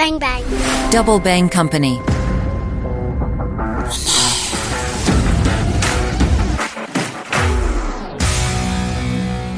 Bang bang. Double Bang Company.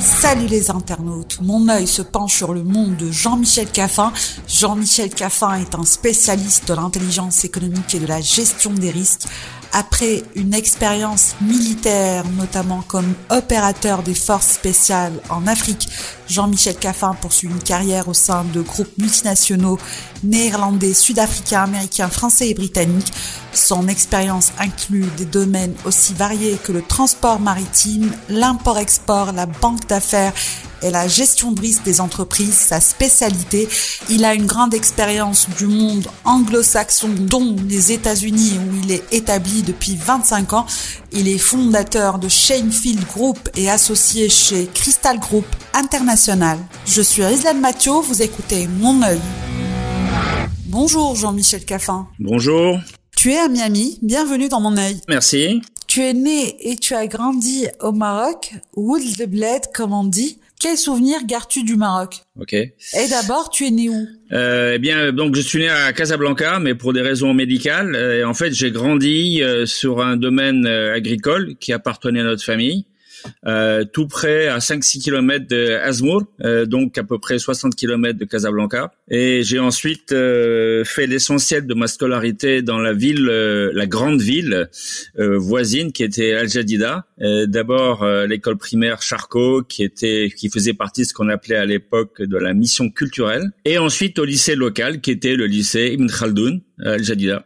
Salut les internautes, mon œil se penche sur le monde de Jean-Michel Caffin. Jean-Michel Caffin est un spécialiste de l'intelligence économique et de la gestion des risques. Après une expérience militaire, notamment comme opérateur des forces spéciales en Afrique, Jean-Michel Caffin poursuit une carrière au sein de groupes multinationaux néerlandais, sud-africains, américains, français et britanniques. Son expérience inclut des domaines aussi variés que le transport maritime, l'import-export, la banque d'affaires et la gestion de risque des entreprises, sa spécialité. Il a une grande expérience du monde anglo-saxon, dont les États-Unis, où il est établi depuis 25 ans. Il est fondateur de Shanefield Group et associé chez Crystal Group International. Je suis Rizlan Mathieu, vous écoutez Mon œil. Bonjour Jean-Michel Caffin. Bonjour. Tu es à Miami, bienvenue dans mon œil. Merci. Tu es né et tu as grandi au Maroc, Wood de Bled comme on dit. Quel souvenir gardes-tu du Maroc? Ok. Et d'abord, tu es né où? Euh, Eh bien, donc je suis né à Casablanca, mais pour des raisons médicales. Et en fait, j'ai grandi euh, sur un domaine euh, agricole qui appartenait à notre famille. Euh, tout près à 5-6 kilomètres de Azmour, euh, donc à peu près 60 kilomètres de Casablanca. Et j'ai ensuite euh, fait l'essentiel de ma scolarité dans la ville, la grande ville voisine qui était Al Jadida. D'abord l'école primaire Charcot, qui était, qui faisait partie de ce qu'on appelait à l'époque de la mission culturelle. Et ensuite au lycée local, qui était le lycée Ibn Khaldoun, Al Jadida.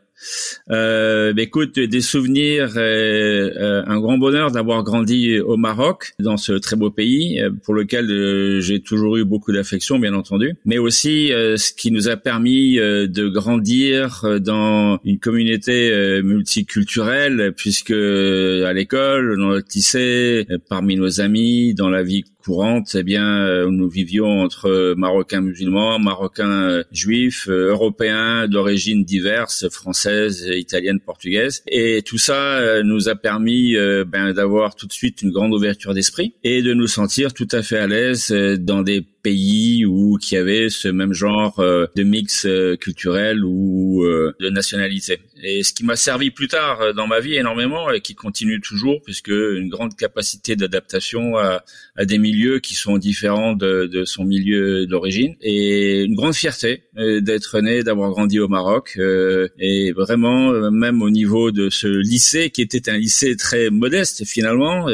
Euh, bah, écoute, des souvenirs, euh, euh, un grand bonheur d'avoir grandi au Maroc, dans ce très beau pays, euh, pour lequel j'ai toujours eu beaucoup d'affection, bien entendu, mais aussi ce qui nous a permis de grandir dans une communauté multiculturelle, puisque à l'école, dans le lycée, parmi nos amis, dans la vie courante, eh bien, euh, nous vivions entre Marocains musulmans, Marocains euh, juifs, euh, Européens d'origine diverses, françaises, italiennes, portugaises, et tout ça nous a permis ben, d'avoir tout de suite une grande ouverture d'esprit et de nous sentir tout à fait à l'aise dans des pays où qui avait ce même genre de mix culturel ou de nationalité. Et ce qui m'a servi plus tard dans ma vie énormément et qui continue toujours, puisque une grande capacité d'adaptation à, à des milieux qui sont différents de, de son milieu d'origine et une grande fierté euh, d'être né, d'avoir grandi au Maroc euh, et vraiment euh, même au niveau de ce lycée qui était un lycée très modeste finalement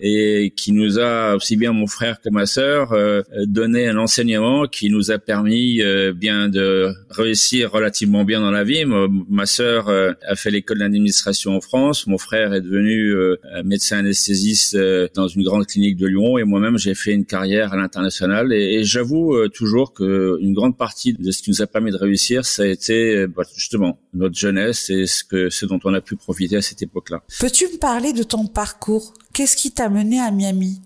et qui nous a aussi bien mon frère que ma sœur donné un enseignement qui nous a permis bien de réussir relativement bien dans la vie. Ma, sœur a fait l'école d'administration en France, mon frère est devenu médecin anesthésiste dans une grande clinique de Lyon. Et moi-même j'ai fait une carrière à l'international. Et, j'avoue euh, toujours que une grande partie de ce qui nous a permis de réussir, ça a été euh, bah, justement notre jeunesse et ce que ce dont on a pu profiter à cette époque-là. Peux-tu me parler de ton parcours? Qu'est-ce qui t'a mené à Miami?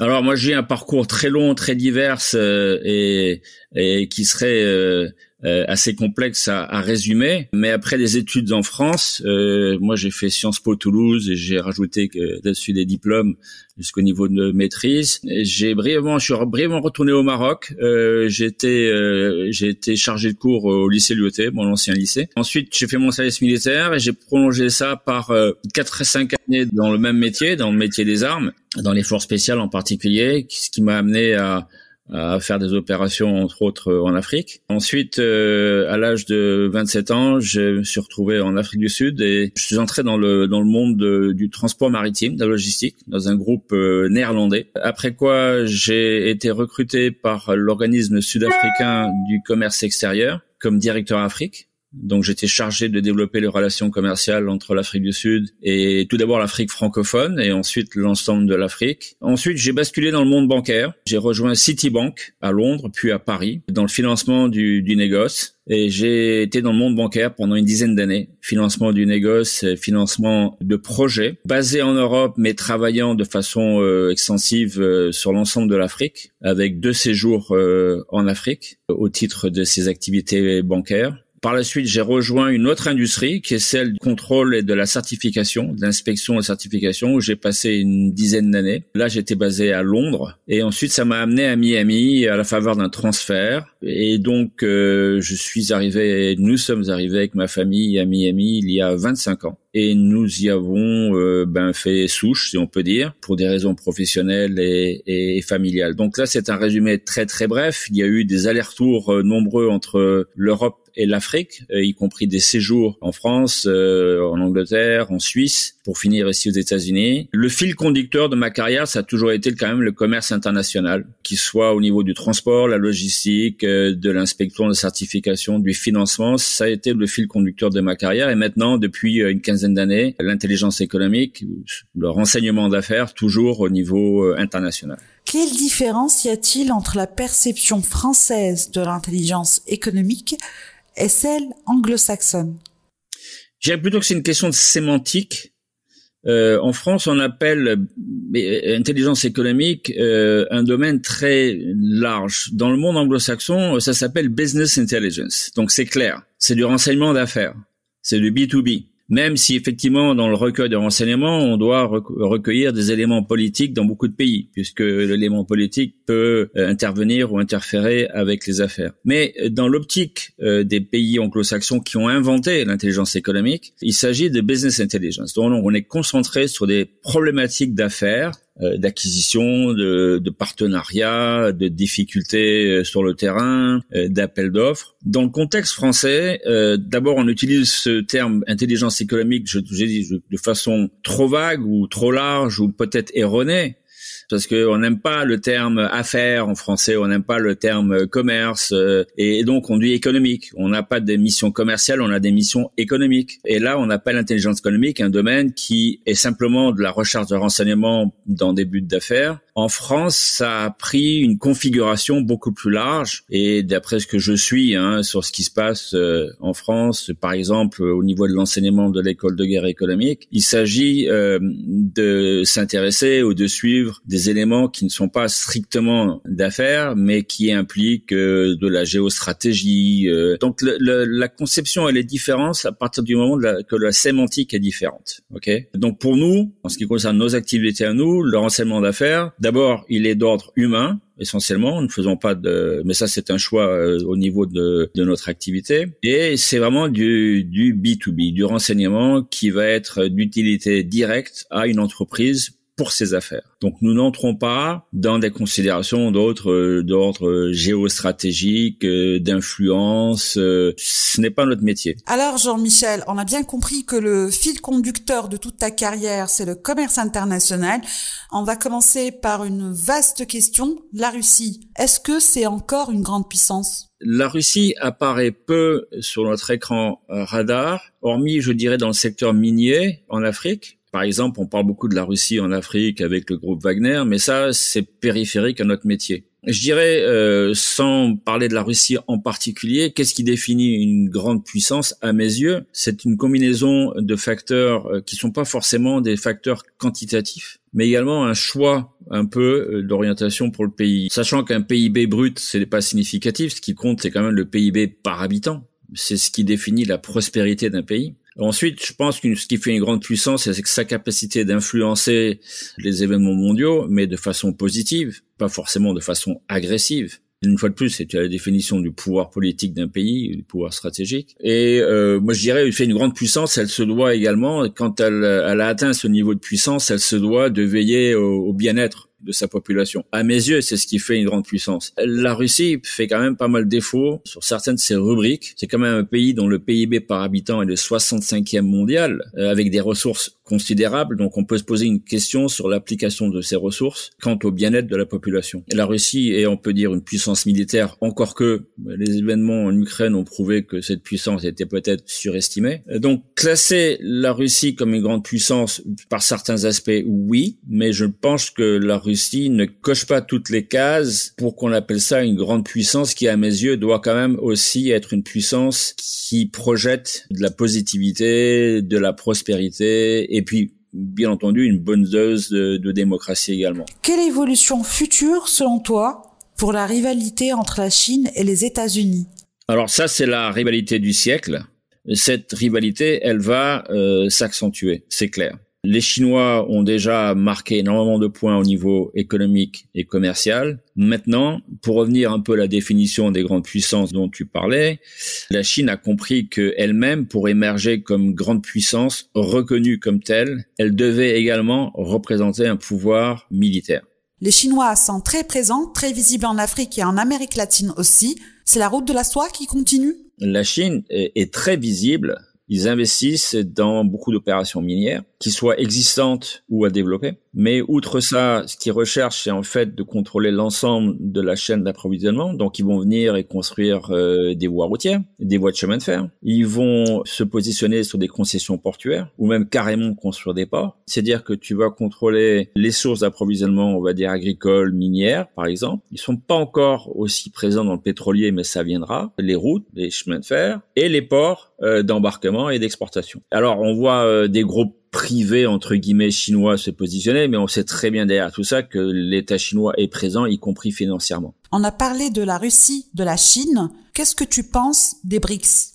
Alors moi j'ai un parcours très long, très divers euh, et, et qui serait euh, assez complexe à, à, résumer. Mais après des études en France, euh, moi j'ai fait Sciences Po Toulouse et j'ai rajouté dessus des diplômes jusqu'au niveau de maîtrise. J'ai brièvement, je suis brièvement retourné au Maroc. Euh, j'ai été, euh, j'ai chargé de cours au lycée Lyoté, mon ancien lycée. Ensuite, j'ai fait mon service militaire et j'ai prolongé ça par euh, 4 à 5 années dans le même métier, dans le métier des armes, dans les forces spéciales en particulier, ce qui m'a amené à à faire des opérations entre autres en Afrique. Ensuite, euh, à l'âge de 27 ans, je me suis retrouvé en Afrique du Sud et je suis entré dans le dans le monde du transport maritime, de la logistique, dans un groupe euh, néerlandais. Après quoi, j'ai été recruté par l'organisme sud-africain du commerce extérieur comme directeur Afrique donc j'étais chargé de développer les relations commerciales entre l'Afrique du Sud et tout d'abord l'Afrique francophone et ensuite l'ensemble de l'Afrique. Ensuite j'ai basculé dans le monde bancaire. J'ai rejoint Citibank à Londres puis à Paris dans le financement du, du négoce. Et j'ai été dans le monde bancaire pendant une dizaine d'années. Financement du négoce, financement de projets basés en Europe, mais travaillant de façon euh, extensive euh, sur l'ensemble de l'Afrique, avec deux séjours euh, en Afrique au titre de ces activités bancaires. Par la suite, j'ai rejoint une autre industrie qui est celle du contrôle et de la certification, de l'inspection et certification, où j'ai passé une dizaine d'années. Là, j'étais basé à Londres. Et ensuite, ça m'a amené à Miami à la faveur d'un transfert Et donc, euh, je suis arrivé, nous sommes arrivés avec ma famille à Miami il y a 25 ans. Et nous y avons euh, ben, fait souche, si on peut dire, pour des raisons professionnelles et, familiales. Donc là, c'est un résumé très très bref. Il y a eu des allers-retours euh, nombreux entre l'Europe et l'Afrique, euh, y compris des séjours en France, euh, en Angleterre, en Suisse, pour finir ici aux États-Unis. Le fil conducteur de ma carrière, ça a toujours été quand même le commerce international, qu'il soit au niveau du transport, la logistique, euh, de l'inspection, de certification, du financement. Ça a été le fil conducteur de ma carrière. Et maintenant, depuis une quinzaine d'années, l'intelligence économique, le renseignement d'affaires, toujours au niveau international. Quelle différence y a-t-il entre la perception française de l'intelligence économique est celle anglo-saxonne? Je dirais plutôt que c'est une question de sémantique. Euh, en France, on appelle euh, intelligence économique euh, un domaine très large. Dans le monde anglo-saxon, ça s'appelle business intelligence. Donc c'est clair, c'est du renseignement d'affaires, c'est du B2B même si effectivement dans le recueil de renseignements, on doit recueillir des éléments politiques dans beaucoup de pays, puisque l'élément politique peut euh, intervenir ou interférer avec les affaires. Mais euh, dans l'optique euh, des pays anglo-saxons qui ont inventé l'intelligence économique, il s'agit de business intelligence. Donc on est concentré sur des problématiques d'affaires d'acquisition, de, de partenariats, de difficultés euh, sur le terrain, euh, d'appels d'offres. Dans le contexte français, d'abord on utilise ce terme intelligence économique, je, je dis de façon trop vague ou trop large ou peut-être erronée parce qu'on n'aime pas le terme affaires en français, on n'aime pas le terme commerce, euh, et donc on dit économique. On n'a pas des missions commerciales, on a des missions économiques. Et là, on appelle l'intelligence économique un domaine qui est simplement de la recherche de renseignements dans des buts d'affaires, en France, ça a pris une configuration beaucoup plus large. Et d'après ce que je suis hein, sur ce qui se passe euh, en France, par exemple au niveau de l'enseignement de l'école de guerre économique, il s'agit euh, de s'intéresser ou de suivre des éléments qui ne sont pas strictement d'affaires, mais qui impliquent euh, de la géostratégie. Donc la conception, elle est différente à partir du moment que la sémantique est différente. Ok? Donc pour nous, en ce qui concerne nos activités à nous, le renseignement d'affaires, D'abord, il est d'ordre humain essentiellement. Nous ne faisons pas de, mais ça c'est un choix euh, au niveau de, de, notre activité. Et c'est vraiment du, du B2B, du renseignement qui va être d'utilité directe à une entreprise pour ses affaires. Donc nous n'entrons pas dans des considérations d'autres euh, d'ordre géostratégique, euh, d'influence. Euh, ce n'est pas notre métier. Alors Jean-Michel, on a bien compris que le fil conducteur de toute ta carrière, c'est le commerce international. On va commencer par une vaste question. La Russie, est-ce que c'est encore une grande puissance? La Russie apparaît peu sur notre écran radar, hormis, je dirais, dans le secteur minier en Afrique, par exemple, on parle beaucoup de la Russie en Afrique avec le groupe Wagner, mais ça, c'est périphérique à notre métier. Je dirais, euh, sans parler de la Russie en particulier, qu'est-ce qui définit une grande puissance à mes yeux? C'est une combinaison de facteurs euh, qui sont pas forcément des facteurs quantitatifs, mais également un choix un peu euh, d'orientation pour le pays. Sachant qu'un PIB brut, ce n'est pas significatif, ce qui compte, c'est quand même le PIB par habitant. C'est ce qui définit la prospérité d'un pays. Ensuite, je pense que ce qui fait une grande puissance, c'est sa capacité d'influencer les événements mondiaux, mais de façon positive, pas forcément de façon agressive. Une fois de plus, c'est la définition du pouvoir politique d'un pays, du pouvoir stratégique. Et euh, moi, je dirais, il fait une grande puissance, elle se doit également, quand elle, elle a atteint ce niveau de puissance, elle se doit de veiller au bien-être de sa population. À mes yeux, c'est ce qui fait une grande puissance. La Russie fait quand même pas mal de défauts sur certaines de ses rubriques. C'est quand même un pays dont le PIB par habitant est le 65e mondial, euh, avec des ressources considérables. Donc on peut se poser une question sur l'application de ces ressources quant au bien-être de la population. la Russie est, on peut dire, une puissance militaire, encore que les événements en Ukraine ont prouvé que cette puissance était peut-être surestimée. Donc classer la Russie comme une grande puissance par certains aspects, oui, mais je pense que la Russie ne coche pas toutes les cases pour qu'on appelle ça une grande puissance qui, à mes yeux, doit quand même aussi être une puissance qui projette de la positivité, de la prospérité et puis bien entendu une bonne dose de, de démocratie également. Quelle évolution future, selon toi, pour la rivalité entre la Chine et les États-Unis? Alors ça, c'est la rivalité du siècle. Cette rivalité, elle va euh, s'accentuer, c'est clair. Les Chinois ont déjà marqué énormément de points au niveau économique et commercial. Maintenant, pour revenir un peu à la définition des grandes puissances dont tu parlais, la Chine a compris qu'elle-même, pour émerger comme grande puissance reconnue comme telle, elle devait également représenter un pouvoir militaire. Les Chinois sont très présents, très visibles en Afrique et en Amérique latine aussi. C'est la route de la soie qui continue? La Chine est très visible ils investissent dans beaucoup d'opérations minières, qui soient existantes ou à développer. Mais outre ça, ce qu'ils recherchent, c'est en fait de contrôler l'ensemble de la chaîne d'approvisionnement. Donc, ils vont venir et construire euh, des voies routières, des voies de chemin de fer. Ils vont se positionner sur des concessions portuaires ou même carrément construire des ports. C'est-à-dire que tu vas contrôler les sources d'approvisionnement, on va dire agricoles, minières, par exemple. Ils sont pas encore aussi présents dans le pétrolier, mais ça viendra. Les routes, les chemins de fer et les ports euh, d'embarquement et d'exportation. Alors, on voit euh, des groupes privé entre guillemets chinois se positionner, mais on sait très bien derrière tout ça que l'État chinois est présent, y compris financièrement. On a parlé de la Russie, de la Chine. Qu'est-ce que tu penses des BRICS?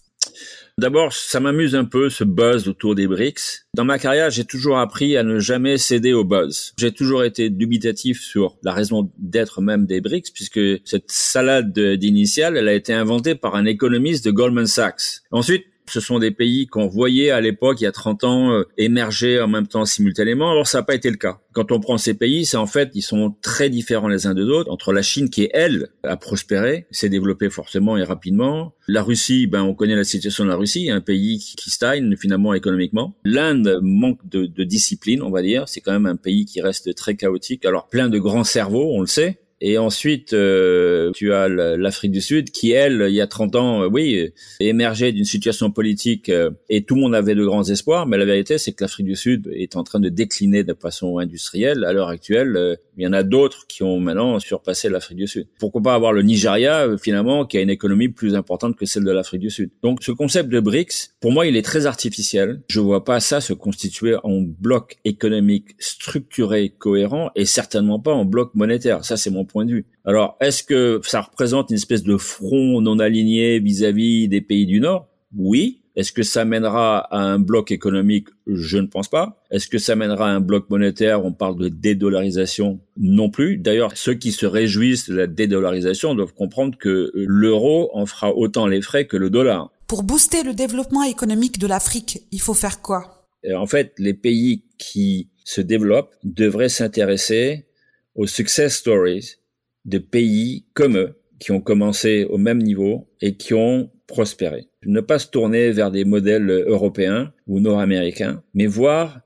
D'abord, ça m'amuse un peu ce buzz autour des BRICS. Dans ma carrière, j'ai toujours appris à ne jamais céder au buzz. J'ai toujours été dubitatif sur la raison d'être même des BRICS, puisque cette salade d'initiale, elle a été inventée par un économiste de Goldman Sachs. Ensuite, ce sont des pays qu'on voyait à l'époque, il y a 30 ans, euh, émerger en même temps simultanément. Alors ça n'a pas été le cas. Quand on prend ces pays, c'est en fait, ils sont très différents les uns des autres. Entre la Chine qui, elle, a prospéré, s'est développée fortement et rapidement. La Russie, ben, on connaît la situation de la Russie, un pays qui stagne finalement économiquement. L'Inde manque de, de discipline, on va dire. C'est quand même un pays qui reste très chaotique. Alors plein de grands cerveaux, on le sait. Et ensuite, euh, tu as l'Afrique du Sud qui, elle, il y a 30 ans, euh, oui, émergeait d'une situation politique euh, et tout le monde avait de grands espoirs. Mais la vérité, c'est que l'Afrique du Sud est en train de décliner de façon industrielle. À l'heure actuelle, il y en a d'autres qui ont maintenant surpassé l'Afrique du Sud. Pourquoi pas avoir le Nigeria, finalement, qui a une économie plus importante que celle de l'Afrique du Sud. Donc, ce concept de BRICS, pour moi, il est très artificiel. Je vois pas ça se constituer en bloc économique structuré, cohérent, et certainement pas en bloc monétaire. Ça, c'est mon point de vue. Alors, est-ce que ça représente une espèce de front non aligné vis-à-vis des pays du Nord? Oui. Est-ce que ça mènera à un bloc économique? Je ne pense pas. Est-ce que ça mènera à un bloc monétaire? On parle de dédollarisation Non plus. D'ailleurs, ceux qui se réjouissent de la dédollarisation doivent comprendre que l'euro en fera autant les frais que le dollar. Pour booster le développement économique de l'Afrique, il faut faire quoi? En fait, les pays qui se développent devraient s'intéresser aux success stories de pays comme eux, qui ont commencé au même niveau et qui ont prospéré. Ne pas se tourner vers des modèles européens ou nord-américains, mais voir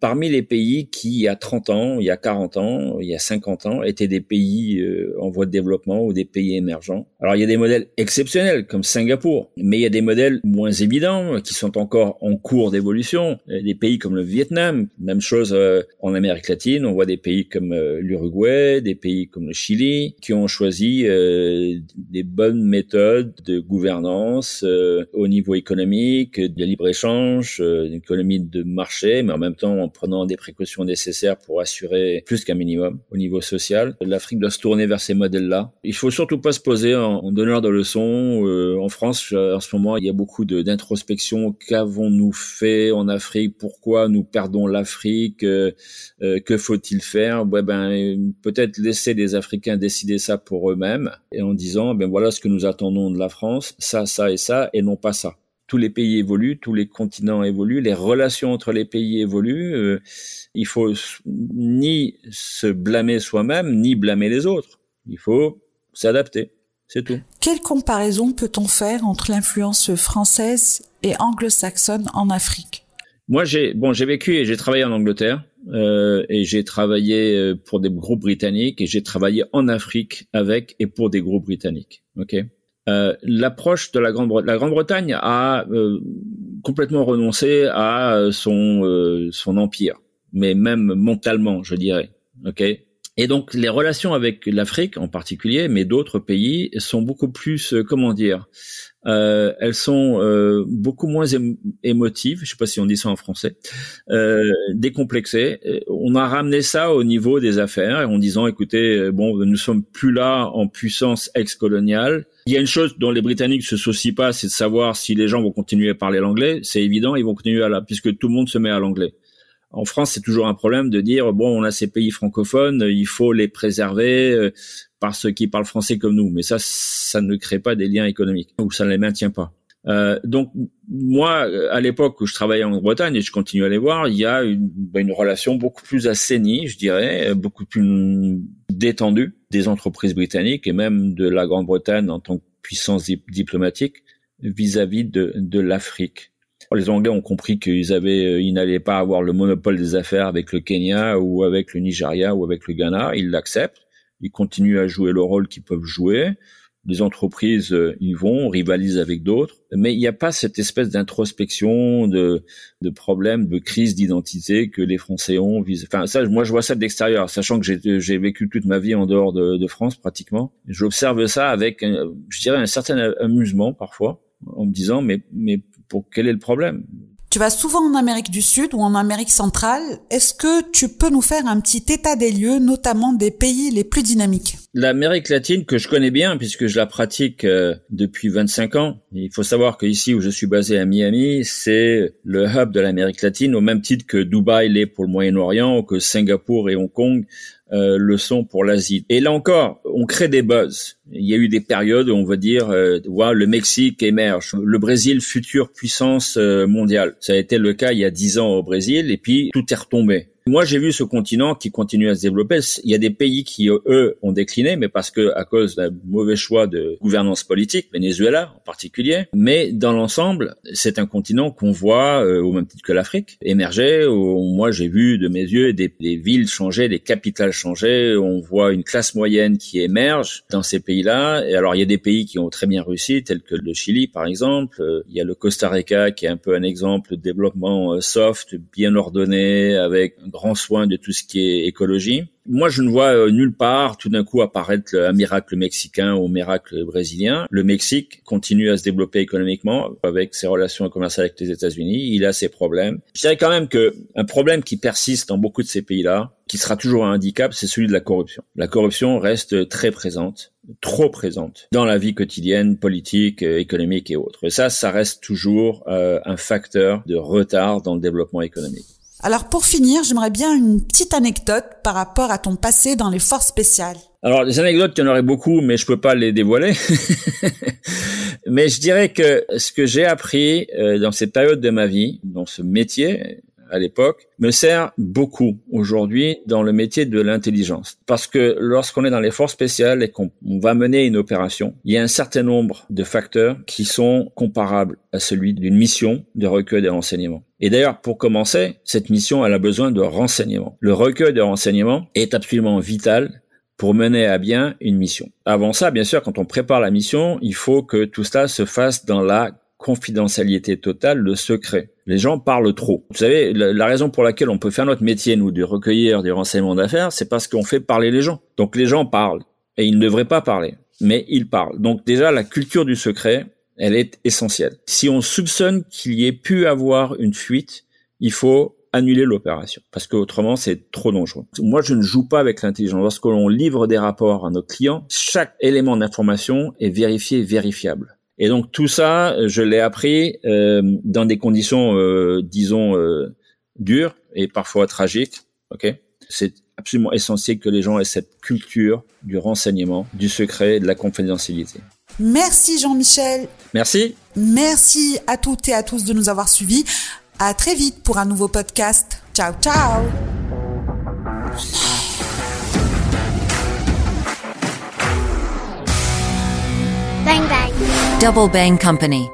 parmi les pays qui, il y a 30 ans, il y a 40 ans, il y a 50 ans, étaient des pays euh, en voie de développement ou des pays émergents. Alors, il y a des modèles exceptionnels comme Singapour, mais il y a des modèles moins évidents qui sont encore en cours d'évolution. Des pays comme le Vietnam, même chose euh, en Amérique latine, on voit des pays comme euh, l'Uruguay, des pays comme le Chili, qui ont choisi des bonnes méthodes de gouvernance au niveau économique, de libre-échange, d'économie de marché, mais en même temps en prenant des précautions nécessaires pour assurer plus qu'un minimum au niveau social. L'Afrique doit se tourner vers ces modèles-là. Il faut surtout pas se poser en, donneur de leçons. Euh, en France, en ce moment, il y a beaucoup d'introspection. Qu'avons-nous fait en Afrique? Pourquoi nous perdons l'Afrique? Euh, euh, Que faut-il faire? Ben, Peut-être laisser les Africains décider ça pour eux-mêmes et en disant, ben voilà ce que nous attendons de la France, ça, ça et ça, et non pas ça tous les pays évoluent, tous les continents évoluent, les relations entre les pays évoluent. Euh, il faut ni se blâmer soi-même, ni blâmer les autres. Il faut s'adapter. C'est tout. Quelle comparaison peut-on faire entre l'influence française et anglo-saxonne en Afrique? Moi, j'ai bon, j'ai vécu et j'ai travaillé en Angleterre. Euh, et j'ai travaillé euh, pour des groupes britanniques et j'ai travaillé en Afrique avec et pour des groupes britanniques. Ok? Euh, l'approche de la Grande-Bretagne. La Grande-Bretagne a euh, complètement renoncé à euh, son son empire, mais même mentalement, je dirais. Ok? Et donc les relations avec l'Afrique en particulier, mais d'autres pays, sont beaucoup plus, comment dire, euh, elles sont euh, beaucoup moins émotives, je sais pas si on dit ça en français, euh, décomplexées. On a ramené ça au niveau des affaires en disant, écoutez, bon, nous sommes plus là en puissance ex-coloniale. Il y a une chose dont les Britanniques se soucient pas, c'est de savoir si les gens vont continuer à parler l'anglais. C'est évident, ils vont continuer à la, puisque tout le monde se met à l'anglais. En France, c'est toujours un problème de dire bon, on a ces pays francophones, il faut les préserver euh, par ceux qui parlent français comme nous. Mais ça, ça ne crée pas des liens économiques ou ça ne les maintient pas. Euh, donc moi, à l'époque où je travaillais en Bretagne et je continue à les voir, il y a une, ben, une relation beaucoup plus assainie, je dirais, beaucoup plus détendue des entreprises britanniques et même de la Grande-Bretagne en tant que puissance diplomatique vis-à-vis de, de l'Afrique. Les Anglais ont compris qu'ils euh, n'allaient pas avoir le monopole des affaires avec le Kenya ou avec le Nigeria ou avec le Ghana. Ils l'acceptent. Ils continuent à jouer le rôle qu'ils peuvent jouer les entreprises euh, y vont, rivalisent avec d'autres, mais il n'y a pas cette espèce d'introspection, de, de problème, de crise d'identité que les Français ont. Enfin, ça, moi, je vois ça de l'extérieur, sachant que j'ai vécu toute ma vie en dehors de, de France pratiquement. J'observe ça avec, je dirais, un certain amusement parfois, en me disant, mais, mais pour quel est le problème? Tu vas souvent en Amérique du Sud ou en Amérique centrale. Est-ce que tu peux nous faire un petit état des lieux, notamment des pays les plus dynamiques? L'Amérique latine que je connais bien puisque je la pratique euh, depuis 25 ans. Il faut savoir qu'ici où je suis basé à Miami, c'est le hub de l'Amérique latine au même titre que Dubaï l'est pour le Moyen-Orient que Singapour et Hong Kong euh, le pour l'Asie. Et là encore, on crée des buzz. Il y a eu des périodes où on va dire, euh, le Mexique émerge, le Brésil future puissance euh, mondiale. Ça a été le cas il y a dix ans au Brésil, et puis tout est retombé. Moi, j'ai vu ce continent qui continue à se développer. Il y a des pays qui, eux, ont décliné, mais parce que à cause d'un mauvais choix de gouvernance politique, Venezuela en particulier. Mais dans l'ensemble, c'est un continent qu'on voit, euh, au même titre que l'Afrique, émerger. Moi, j'ai vu de mes yeux des, villes changer, des capitales changer. On voit une classe moyenne qui émerge dans ces pays-là. Et alors, il y a des pays qui ont très bien réussi, tels que le Chili, par exemple. Il y a le Costa Rica, qui est un peu un exemple de développement euh, soft, bien ordonné, avec grand soin de tout ce qui est écologie. Moi, je ne vois euh, nulle part tout d'un coup apparaître un miracle mexicain ou un miracle brésilien. Le Mexique continue à se développer économiquement avec ses relations commerciales avec les États-Unis. Il a ses problèmes. Je dirais quand même que un problème qui persiste dans beaucoup de ces pays-là, qui sera toujours un handicap, c'est celui de la corruption. La corruption reste très présente trop présente dans la vie quotidienne, politique, euh, économique et autres. Et ça, ça reste toujours euh, un facteur de retard dans le développement économique. Alors pour finir, j'aimerais bien une petite anecdote par rapport à ton passé dans les forces spéciales. Alors les anecdotes, il y en aurait beaucoup, mais je peux pas les dévoiler. mais je dirais que ce que j'ai appris euh, dans cette période de ma vie, dans ce métier, à l'époque, me sert beaucoup aujourd'hui dans le métier de l'intelligence. Parce que lorsqu'on est dans les forces spéciales et qu'on va mener une opération, il y a un certain nombre de facteurs qui sont comparables à celui d'une mission de recueil des renseignements. Et d'ailleurs, pour commencer, cette mission, elle a besoin de renseignements. Le recueil de renseignements est absolument vital pour mener à bien une mission. Avant ça, bien sûr, quand on prépare la mission, il faut que tout cela se fasse dans la confidentialité totale, le secret. Les gens parlent trop. Vous savez, la, raison pour laquelle on peut faire notre métier, nous, de recueillir des renseignements d'affaires, c'est parce qu'on fait parler les gens. Donc les gens parlent. Et ils ne devraient pas parler. Mais ils parlent. Donc déjà, la culture du secret, elle est essentielle. Si on soupçonne qu'il y ait pu avoir une fuite, il faut annuler l'opération parce qu'autrement c'est trop dangereux. Moi je ne joue pas avec l'intelligence. Lorsque l'on livre des rapports à nos clients, chaque élément d'information est vérifié et vérifiable. Et donc tout ça, je l'ai appris euh, dans des conditions, euh, disons, euh, dures et parfois tragiques. Ok, c'est absolument essentiel que les gens aient cette culture du renseignement, du secret, et de la confidentialité. Merci Jean-Michel. Merci. Merci à toutes et à tous de nous avoir suivis. À très vite pour un nouveau podcast. Ciao, ciao. Bang Bang. Double Bang Company.